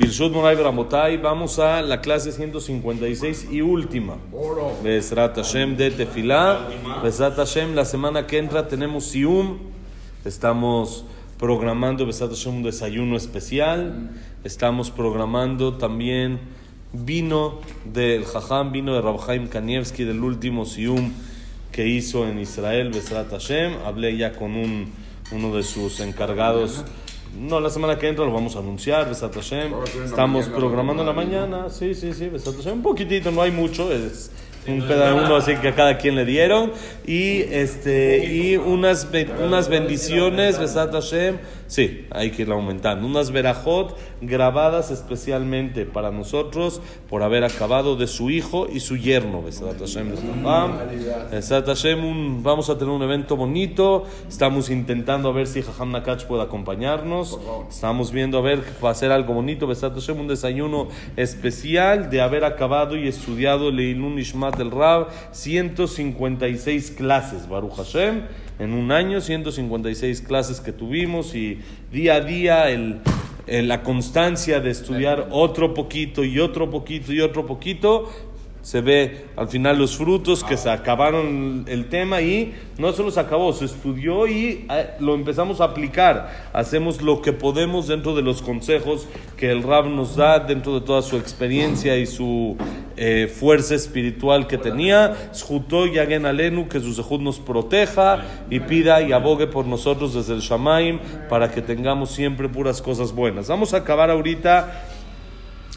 Birshut Moray Bramotay, vamos a la clase 156 y última. Besrat Hashem de Tefilá. Besrat Hashem, la semana que entra tenemos Sium. Estamos programando Besrat Hashem un desayuno especial. Estamos programando también vino del Jajam, vino de Rabhaim Kanievski del último Sium que hizo en Israel, Besrat Hashem. Hablé ya con un, uno de sus encargados. No, la semana que entra lo vamos a anunciar, Besat Hashem. Estamos programando en la mañana. Sí, sí, sí, Besat Hashem. Un poquitito, no hay mucho. Es un pedazo uno así que a cada quien le dieron. Y, este, y unas, unas bendiciones, Besat Hashem. Sí, hay que ir aumentando. Unas verajot grabadas especialmente para nosotros por haber acabado de su hijo y su yerno. Besat Hashem. Besat Hashem, un, vamos a tener un evento bonito. Estamos intentando a ver si Jajam Nakach puede acompañarnos. Estamos viendo a ver va a ser algo bonito. Besat Hashem, un desayuno especial de haber acabado y estudiado Leilun Ishmat el Rab. 156 clases, Baruch Hashem en un año, 156 clases que tuvimos y día a día el, el, la constancia de estudiar otro poquito y otro poquito y otro poquito, se ve al final los frutos que se acabaron el tema y no solo se acabó, se estudió y lo empezamos a aplicar. Hacemos lo que podemos dentro de los consejos que el Rab nos da, dentro de toda su experiencia y su eh, fuerza espiritual que tenía. Shutó y Alenu, que su Sejud nos proteja y pida y abogue por nosotros desde el Shamaim para que tengamos siempre puras cosas buenas. Vamos a acabar ahorita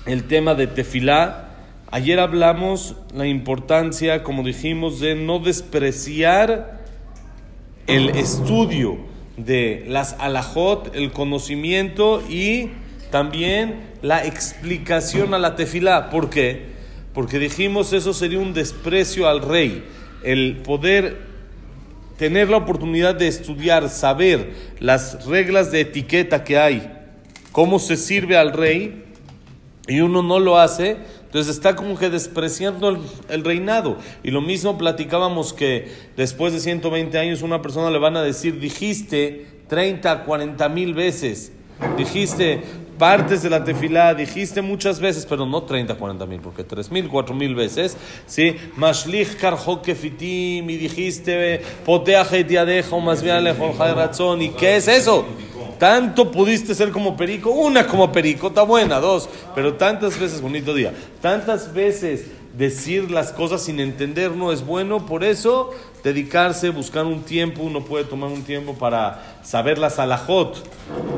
el tema de Tefilá. Ayer hablamos la importancia, como dijimos, de no despreciar el estudio de las alajot, el conocimiento y también la explicación a la tefilá. ¿Por qué? Porque dijimos eso sería un desprecio al rey. El poder tener la oportunidad de estudiar, saber las reglas de etiqueta que hay, cómo se sirve al rey, y uno no lo hace, entonces está como que despreciando el, el, reinado. Y lo mismo platicábamos que después de 120 años una persona le van a decir, dijiste 30, 40 mil veces, dijiste partes de la tefilá, dijiste muchas veces, pero no 30, 40 mil, porque 3 mil, 4 mil veces, ¿sí? Mashlich karjoke fitim, y dijiste, poteaje diadeja, o más bien ¿y qué es eso? Tanto pudiste ser como perico, una como perico, está buena, dos, pero tantas veces, bonito día, tantas veces decir las cosas sin entender no es bueno, por eso dedicarse, buscar un tiempo, uno puede tomar un tiempo para saber las alajot,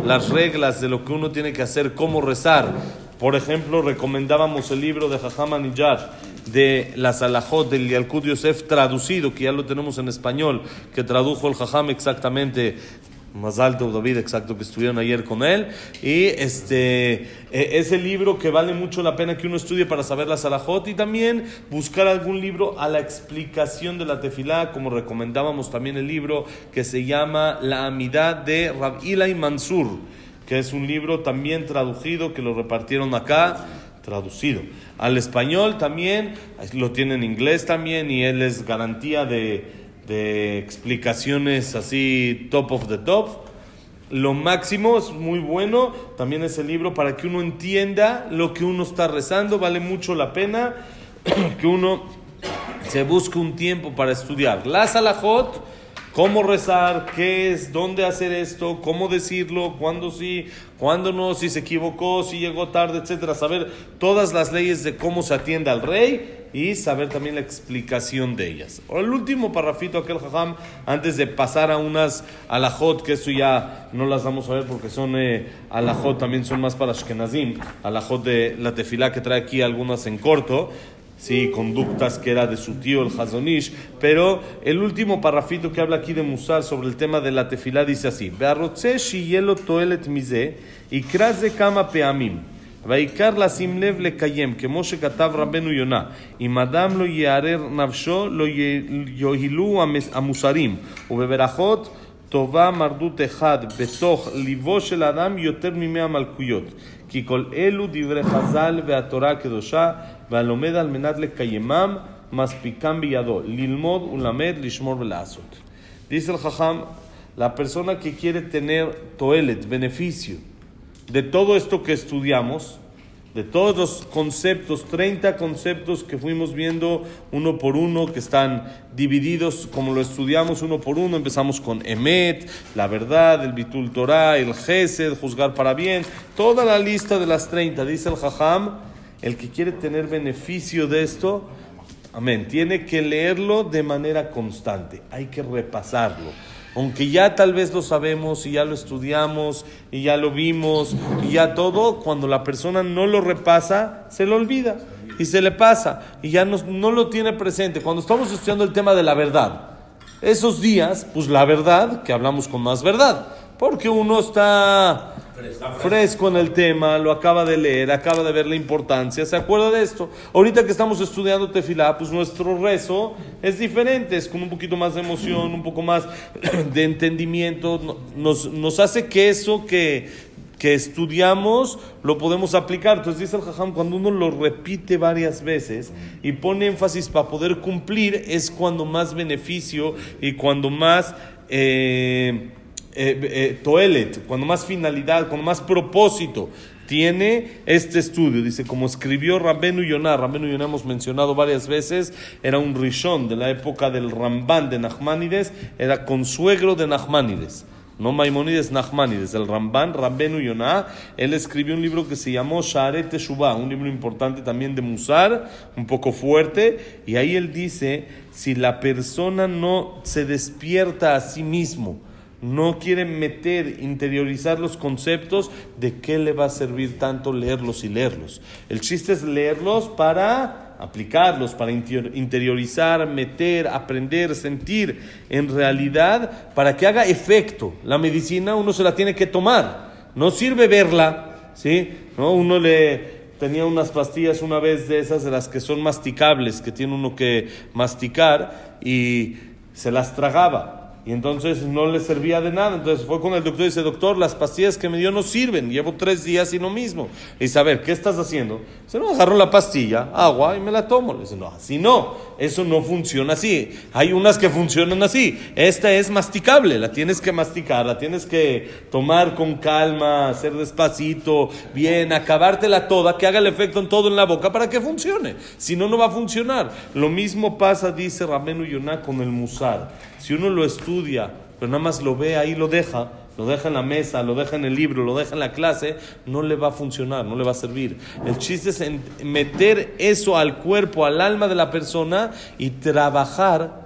las reglas de lo que uno tiene que hacer, cómo rezar. Por ejemplo, recomendábamos el libro de Jajam Aniyar de las alajot del Yalkud Yosef traducido, que ya lo tenemos en español, que tradujo el Jajam exactamente más alto David, exacto, que estuvieron ayer con él. Y este es el libro que vale mucho la pena que uno estudie para saber la Salahot y también buscar algún libro a la explicación de la tefilá, como recomendábamos también el libro que se llama La Amidad de Rab y Mansur, que es un libro también traducido que lo repartieron acá traducido al español también, lo tiene en inglés también y él es garantía de de explicaciones así top of the top. Lo máximo es muy bueno, también es el libro para que uno entienda lo que uno está rezando, vale mucho la pena que uno se busque un tiempo para estudiar. La salahot, cómo rezar, qué es, dónde hacer esto, cómo decirlo, cuándo sí, cuándo no, si se equivocó, si llegó tarde, etcétera. Saber todas las leyes de cómo se atiende al rey y saber también la explicación de ellas. El último parrafito, aquel jajam, antes de pasar a unas alajot, que eso ya no las vamos a ver porque son eh, alajot, también son más para Ashkenazim, alajot de la tefilá que trae aquí algunas en corto sí conductas que era de su tío el jasonish, pero el último parrafito que habla aquí de musar sobre el tema de la tefillá dice así ve arroces y hielo toel et mise y kras kama peamim. Va y kar lasim le kayem que moshe catav rabenu yoná y madam lo yarir navsho lo yohilu musarim, o beberachot tova mardut echad betoch livo shel adam yoter mime amalquiyot ki kol elu divre hazal veatorá que dosha Dice el Jajam, la persona que quiere tener toelet, beneficio, de todo esto que estudiamos, de todos los conceptos, 30 conceptos que fuimos viendo uno por uno, que están divididos como lo estudiamos uno por uno. Empezamos con Emet, la verdad, el Bitul Torah, el Gesed, juzgar para bien, toda la lista de las 30, dice el Jajam el que quiere tener beneficio de esto, amén, tiene que leerlo de manera constante, hay que repasarlo aunque ya tal vez lo sabemos y ya lo estudiamos y ya lo vimos y ya todo, cuando la persona no lo repasa, se lo olvida y se le pasa y ya no, no lo tiene presente. Cuando estamos estudiando el tema de la verdad, esos días, pues la verdad, que hablamos con más verdad, porque uno está fresco en el tema, lo acaba de leer, acaba de ver la importancia, se acuerda de esto. Ahorita que estamos estudiando tefilá, pues nuestro rezo es diferente, es con un poquito más de emoción, un poco más de entendimiento, nos, nos hace que eso que, que estudiamos lo podemos aplicar. Entonces dice el jajam, cuando uno lo repite varias veces y pone énfasis para poder cumplir, es cuando más beneficio y cuando más... Eh, eh, eh, toelet, cuando más finalidad, cuando más propósito tiene este estudio. Dice, como escribió Rabbenu Yonah, Rabbenu Yonah hemos mencionado varias veces, era un rishon de la época del Ramban de Nachmanides, era consuegro de Nachmanides. No Maimonides Nachmanides, el Ramban, Rabbenu Yonah, él escribió un libro que se llamó Sharet Teshuvah, un libro importante también de Musar, un poco fuerte, y ahí él dice, si la persona no se despierta a sí mismo, no quiere meter, interiorizar los conceptos, ¿de qué le va a servir tanto leerlos y leerlos? El chiste es leerlos para aplicarlos, para interiorizar, meter, aprender, sentir, en realidad, para que haga efecto. La medicina uno se la tiene que tomar, no sirve verla, ¿sí? ¿No? Uno le tenía unas pastillas una vez de esas de las que son masticables, que tiene uno que masticar y se las tragaba y entonces no le servía de nada. Entonces fue con el doctor y dice, doctor, las pastillas que me dio no sirven, llevo tres días y lo mismo. Y dice, a ver, ¿qué estás haciendo? Dice, no, agarro la pastilla, agua y me la tomo. Le dice, no, así no, eso no funciona así. Hay unas que funcionan así. Esta es masticable, la tienes que masticar, la tienes que tomar con calma, hacer despacito, bien, acabártela toda, que haga el efecto en todo en la boca para que funcione. Si no, no va a funcionar. Lo mismo pasa, dice Ramenu Yonah, con el musar. Si uno lo estudia, pero nada más lo ve ahí, lo deja, lo deja en la mesa, lo deja en el libro, lo deja en la clase, no le va a funcionar, no le va a servir. El chiste es meter eso al cuerpo, al alma de la persona y trabajar,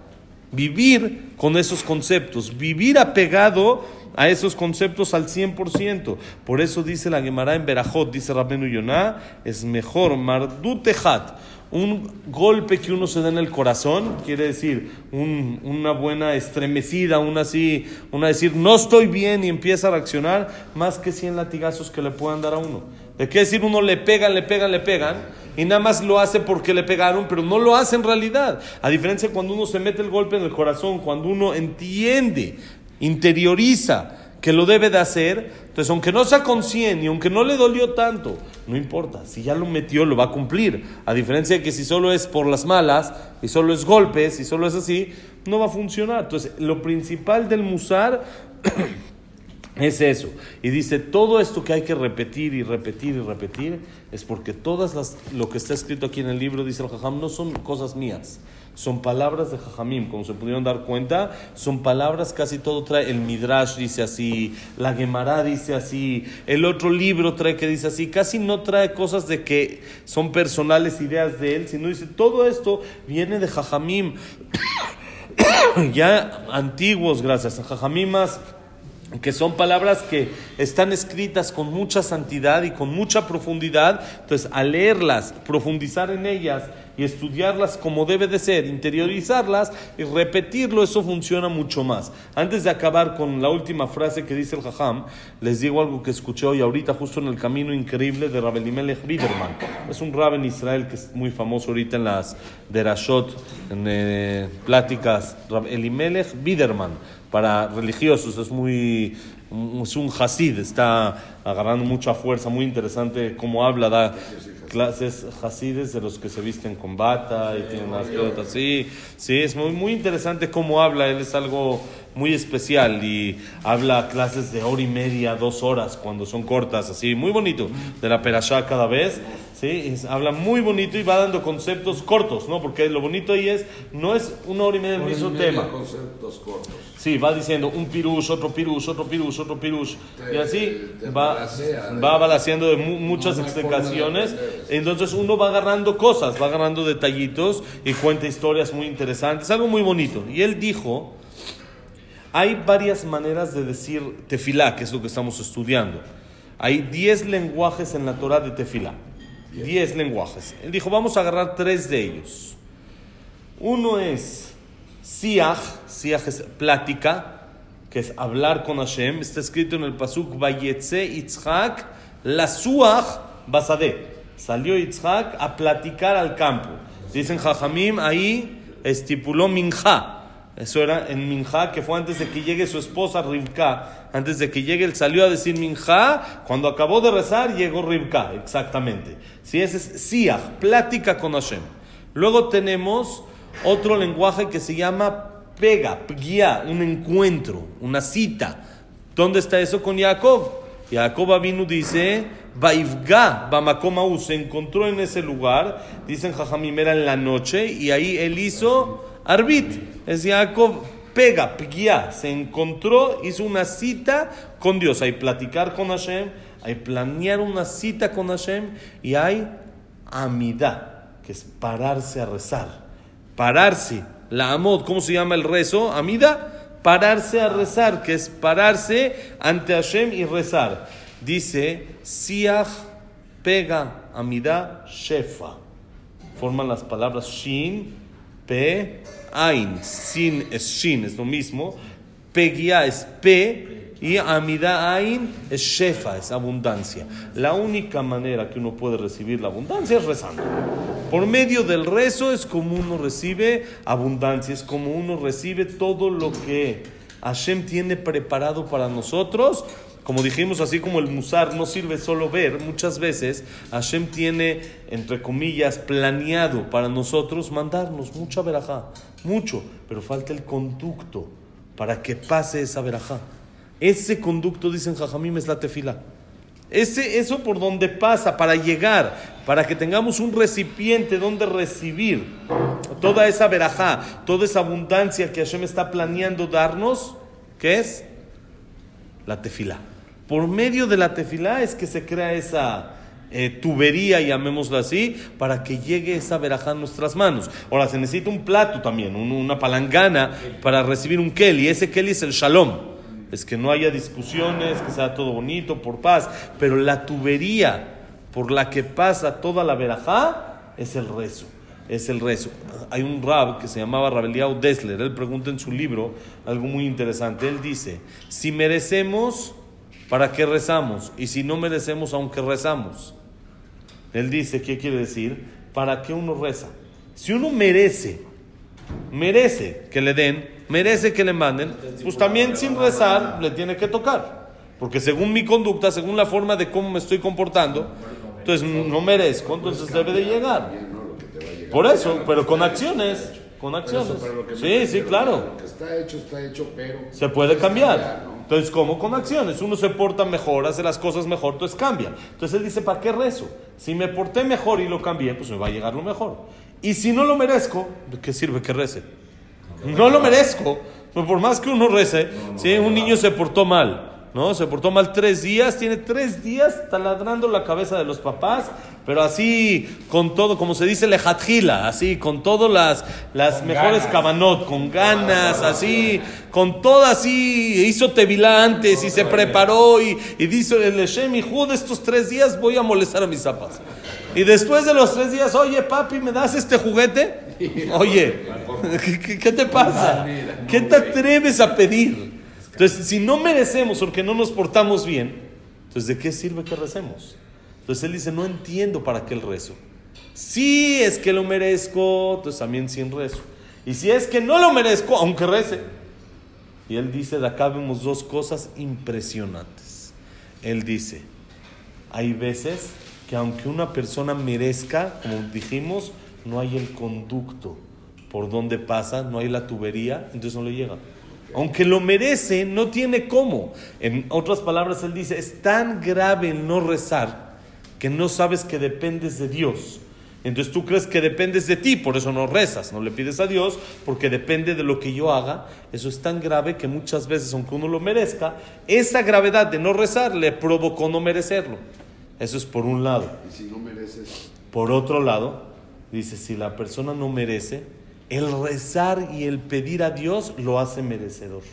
vivir con esos conceptos, vivir apegado a esos conceptos al 100%. Por eso dice la Gemara en Berajot, dice Rabenu Yonah, es mejor mardutejat un golpe que uno se da en el corazón, quiere decir una buena estremecida, una así, una decir no estoy bien y empieza a reaccionar, más que 100 latigazos que le puedan dar a uno. De qué decir uno le pegan, le pegan, le pegan y nada más lo hace porque le pegaron, pero no lo hace en realidad. A diferencia cuando uno se mete el golpe en el corazón, cuando uno entiende, interioriza que lo debe de hacer, entonces aunque no sea consciente y aunque no le dolió tanto, no importa, si ya lo metió lo va a cumplir. A diferencia de que si solo es por las malas y solo es golpes y solo es así, no va a funcionar. Entonces lo principal del musar es eso. Y dice, todo esto que hay que repetir y repetir y repetir es porque todas las, lo que está escrito aquí en el libro, dice el Jajam, no son cosas mías son palabras de Jajamim, como se pudieron dar cuenta, son palabras, casi todo trae, el Midrash dice así, la Gemara dice así, el otro libro trae que dice así, casi no trae cosas de que son personales ideas de él, sino dice, todo esto viene de Jajamim, ya antiguos, gracias a más que son palabras que están escritas con mucha santidad y con mucha profundidad, entonces al leerlas, profundizar en ellas y estudiarlas como debe de ser, interiorizarlas y repetirlo, eso funciona mucho más. Antes de acabar con la última frase que dice el Jajam, les digo algo que escuché hoy ahorita justo en el camino increíble de Rabelimelech Biderman. Es un rab en Israel que es muy famoso ahorita en las Derashot, en eh, pláticas, Rabelimelech Biderman para religiosos, es muy es un hasid, está agarrando mucha fuerza, muy interesante cómo habla, da clases hasides de los que se visten con bata y tienen las pelotas así. Sí, es muy, muy interesante cómo habla, él es algo muy especial y habla clases de hora y media, dos horas cuando son cortas, así, muy bonito, de la perashá cada vez. ¿sí? habla muy bonito y va dando conceptos cortos, ¿no? Porque lo bonito ahí es, no es una hora y media del mismo tema. conceptos cortos. Sí, va diciendo un pirush, otro pirush, otro pirush, otro pirush. y así va, va balanceando de muchas explicaciones. Entonces uno va agarrando cosas, va agarrando detallitos y cuenta historias muy interesantes, algo muy bonito. Y él dijo, hay varias maneras de decir tefilá, que es lo que estamos estudiando. Hay 10 lenguajes en la Torah de tefilá. 10 lenguajes. Él dijo, vamos a agarrar tres de ellos. Uno es siach, siach es plática, que es hablar con Hashem. Está escrito en el pasuk, Vayetze Yitzhak, la suach basade. Salió Yitzhak a platicar al campo. Dicen Jajamim, ahí estipuló Minja. Eso era en Minja, que fue antes de que llegue su esposa Rivka. Antes de que llegue, él salió a decir Minja. Cuando acabó de rezar, llegó Rivka, exactamente. Si ese es Siach, plática con Hashem. Luego tenemos otro lenguaje que se llama pega, guía, un encuentro, una cita. ¿Dónde está eso con Jacob? Jacob vino dice, Vaivga, Bamakomau, se encontró en ese lugar, dicen Jajamim, era en la noche, y ahí él hizo Arbit, es Jacob, pega, guía, se encontró, hizo una cita con Dios. Hay platicar con Hashem, hay planear una cita con Hashem y hay amidad, que es pararse a rezar. Pararse, la amod, ¿cómo se llama el rezo? Amida, pararse a rezar, que es pararse ante Hashem y rezar. Dice, siach, pega, amida, shefa. Forman las palabras shin, pe, Ain, sin es Shin, es lo mismo. Pegia es P y Amida Ain es Shefa, es abundancia. La única manera que uno puede recibir la abundancia es rezando. Por medio del rezo es como uno recibe abundancia, es como uno recibe todo lo que Hashem tiene preparado para nosotros como dijimos, así como el musar no sirve solo ver, muchas veces Hashem tiene, entre comillas, planeado para nosotros mandarnos mucha verajá, mucho, pero falta el conducto para que pase esa verajá. Ese conducto, dicen Jajamim, es la tefila. Ese, eso por donde pasa, para llegar, para que tengamos un recipiente donde recibir toda esa verajá, toda esa abundancia que Hashem está planeando darnos, ¿qué es? La tefila. Por medio de la tefilá es que se crea esa eh, tubería, llamémoslo así, para que llegue esa verajá a nuestras manos. Ahora, se necesita un plato también, una palangana para recibir un keli. Ese keli es el shalom. Es que no haya discusiones, que sea todo bonito, por paz. Pero la tubería por la que pasa toda la verajá es el rezo es el rezo. Hay un rab que se llamaba Rabeliao Dessler, él pregunta en su libro algo muy interesante. Él dice, si merecemos ¿Para qué rezamos? Y si no merecemos, aunque rezamos. Él dice, ¿qué quiere decir? ¿Para qué uno reza? Si uno merece, merece que le den, merece que le manden, pues también sin rezar le tiene que tocar. Porque según mi conducta, según la forma de cómo me estoy comportando, entonces no merezco, entonces debe de llegar. Por eso, pero con acciones. Con acciones. Sí, sí, claro. está hecho, está hecho, pero. Se puede cambiar. Entonces, ¿cómo? Con acciones. Uno se porta mejor, hace las cosas mejor, entonces cambia. Entonces él dice, ¿para qué rezo? Si me porté mejor y lo cambié, pues me va a llegar lo mejor. Y si no lo merezco, ¿de qué sirve que rece? No lo merezco. Pues por más que uno rece, si un niño se portó mal, ¿no? Se portó mal tres días, tiene tres días taladrando la cabeza de los papás, pero así con todo, como se dice lejatjila, así con todas las, las mejores cabanot, con ganas, así, con todo así, hizo tevilá antes y se preparó y, y dice el Leshem, hijo de estos tres días voy a molestar a mis zapas. Y después de los tres días, oye papi, ¿me das este juguete? Oye, qué te pasa? ¿Qué te atreves a pedir? Entonces, si no merecemos porque no nos portamos bien, entonces ¿de qué sirve que recemos? Entonces él dice, no entiendo para qué el rezo. Si es que lo merezco, entonces también sin rezo. Y si es que no lo merezco, aunque rece. Y él dice, de acá vemos dos cosas impresionantes. Él dice, hay veces que aunque una persona merezca, como dijimos, no hay el conducto por donde pasa, no hay la tubería, entonces no le llega. Aunque lo merece, no tiene cómo. En otras palabras, él dice, es tan grave el no rezar que no sabes que dependes de Dios. Entonces tú crees que dependes de ti, por eso no rezas, no le pides a Dios, porque depende de lo que yo haga. Eso es tan grave que muchas veces, aunque uno lo merezca, esa gravedad de no rezar le provocó no merecerlo. Eso es por un lado. Y si no mereces, Por otro lado, dice, si la persona no merece, el rezar y el pedir a Dios lo hace merecedor.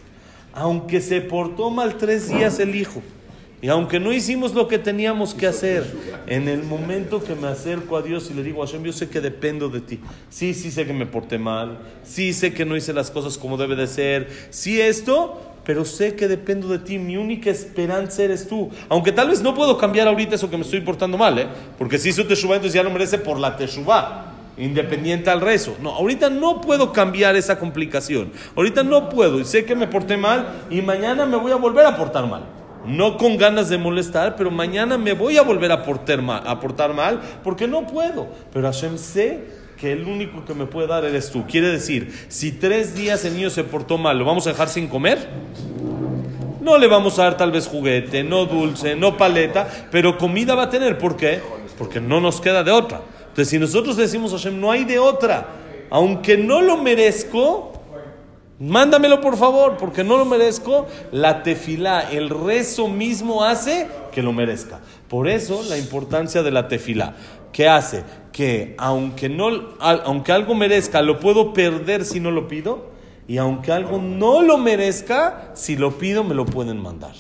Aunque se portó mal tres días el hijo, y aunque no hicimos lo que teníamos que hacer, en el momento que me acerco a Dios y le digo, Hashem, yo sé que dependo de ti. Sí, sí sé que me porté mal, sí sé que no hice las cosas como debe de ser, sí esto, pero sé que dependo de ti. Mi única esperanza eres tú. Aunque tal vez no puedo cambiar ahorita eso que me estoy portando mal, ¿eh? Porque si hizo Teshuvah, entonces ya lo merece por la Teshuvah. Independiente al rezo. No, ahorita no puedo cambiar esa complicación. Ahorita no puedo. Y sé que me porté mal y mañana me voy a volver a portar mal. No con ganas de molestar, pero mañana me voy a volver a portar mal, a portar mal porque no puedo. Pero Hashem sé que el único que me puede dar eres tú. Quiere decir, si tres días el niño se portó mal, ¿lo vamos a dejar sin comer? No le vamos a dar tal vez juguete, no dulce, no paleta, pero comida va a tener. ¿Por qué? Porque no nos queda de otra. Entonces, si nosotros decimos a Hashem, no hay de otra, aunque no lo merezco, mándamelo por favor, porque no lo merezco, la tefilá, el rezo mismo hace que lo merezca. Por eso la importancia de la tefilá. ¿Qué hace? Que aunque, no, aunque algo merezca, lo puedo perder si no lo pido. Y aunque algo no lo merezca, si lo pido, me lo pueden mandar.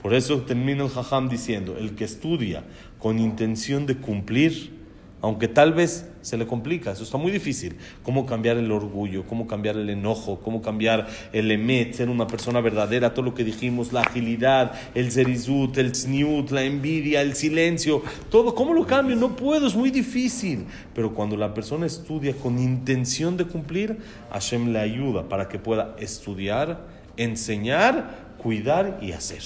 Por eso termina el Jajam diciendo, el que estudia con intención de cumplir, aunque tal vez se le complica, eso está muy difícil. Cómo cambiar el orgullo, cómo cambiar el enojo, cómo cambiar el emet, ser una persona verdadera, todo lo que dijimos, la agilidad, el zerizut, el tzniut, la envidia, el silencio, todo. ¿Cómo lo cambio? No puedo, es muy difícil. Pero cuando la persona estudia con intención de cumplir, Hashem le ayuda para que pueda estudiar, enseñar, cuidar y hacer.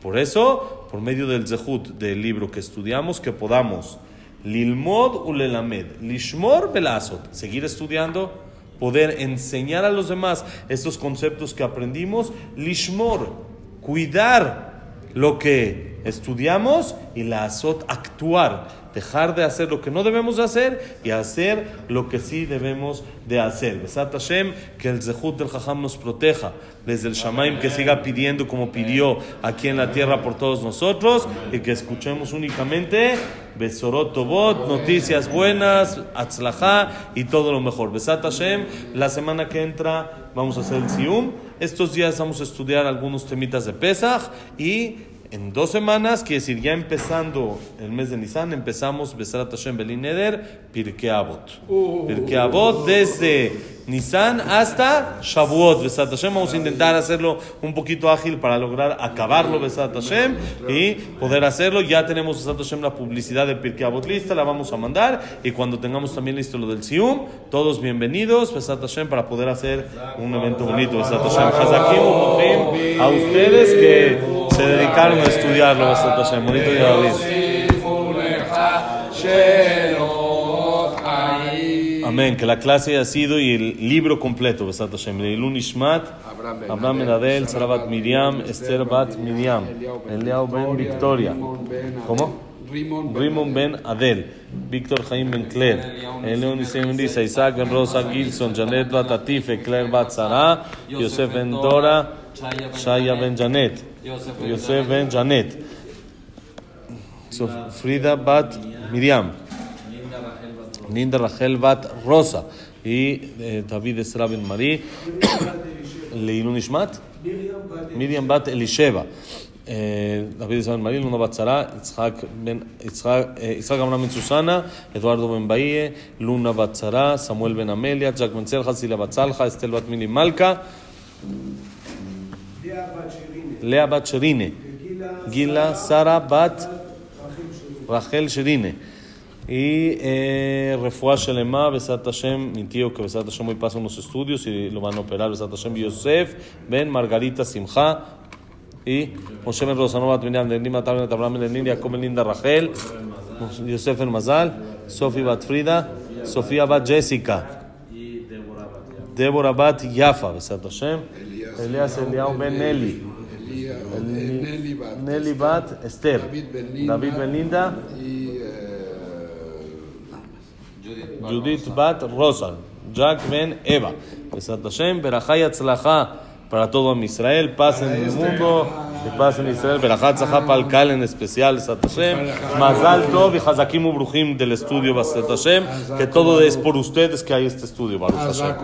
Por eso, por medio del zehut, del libro que estudiamos, que podamos Lilmod ulelamed, lishmor belazot, seguir estudiando, poder enseñar a los demás estos conceptos que aprendimos, lishmor, cuidar lo que estudiamos y la azot, actuar, dejar de hacer lo que no debemos de hacer y hacer lo que sí debemos de hacer. Besat Hashem, que el Zehut del Jajam nos proteja desde el Shamaim, que siga pidiendo como pidió aquí en la tierra por todos nosotros y que escuchemos únicamente Besorot Tobot, noticias buenas, Atzlajá y todo lo mejor. Besat Hashem, la semana que entra vamos a hacer el Sium. Estos días vamos a estudiar algunos temitas de Pesach y en dos semanas, quiere decir, ya empezando el mes de Nisan, empezamos Besat Hashem Belin Pirkei Avot. Pirkei Avot desde Nisan hasta Shavuot, Besat Hashem. Vamos a intentar hacerlo un poquito ágil para lograr acabarlo, Besat Hashem, y poder hacerlo. Ya tenemos, Besat Hashem, la publicidad de Pirkei Avot lista, la vamos a mandar. Y cuando tengamos también listo lo del Sium, todos bienvenidos, Besat Hashem, para poder hacer un evento bonito, Besat Hashem. A ustedes que se dedicaron a estudiarlo, Besat Hashem. Bonito día, David. Amén. Que la clase haya sido y el libro completo, Besat Hashem. Leilun Ishmat, Abraham ben Adel, Adel, Sarah bat Miriam, Esther bat Miriam, Eliao ben Victoria. ¿Cómo? Rimon ben Adel, Víctor Jaim ben Claire, Eleon Isem Lisa, Isaac ben Rosa Gilson, Janet bat Atife, Claire bat Sara, Yosef ben Dora, Shaya ben Janet, Yosef ben Janet, Frida bat Miriam. Linda Rachel Bat Rosa y eh, David Esra Ben Marí, Ishmat, Miriam Bat Elisheva, eh, David Esra Ben Marí, Luna Bat Sara, Yitzhak Abraham Ben Susana, Eduardo Ben Luna Bat Sara, Samuel Ben Amelia, Jack Ben Selja, Sila Bat Salja, Estel Bat Mili Malka, Lea Bat Y eh, Refuah Shelema, Besat Hashem, mi tío que Besat Hashem hoy pasa unos estudios y lo van a operar, Besat Hashem, Yosef, Ben Margarita Simcha, y Moshe Ben Rosanova, Lima, Tablet, Abraham, Ben Linda, Jacob, Linda, Rachel, Yosef Ben Mazal, Sofi Bat Frida, Sofía Bat Jessica, Débora Bat Yafa, Besat Hashem, Elias Eliao Ben Nelly, Elía- Nelly bat. Nelly Bat Esther, David Ben Linda Judith Bat Rosal, Jack Ben Eva. Besat Hashem, Berajá y Atzlajá para todo Am Israel, paz en el mundo, que paz en Israel, para el Cal en especial, Besat Hashem, Mazal Tov y Hazakim Ubruhim del estudio Besat Hashem, que todo es por ustedes que hay este estudio, Baruch Hashem.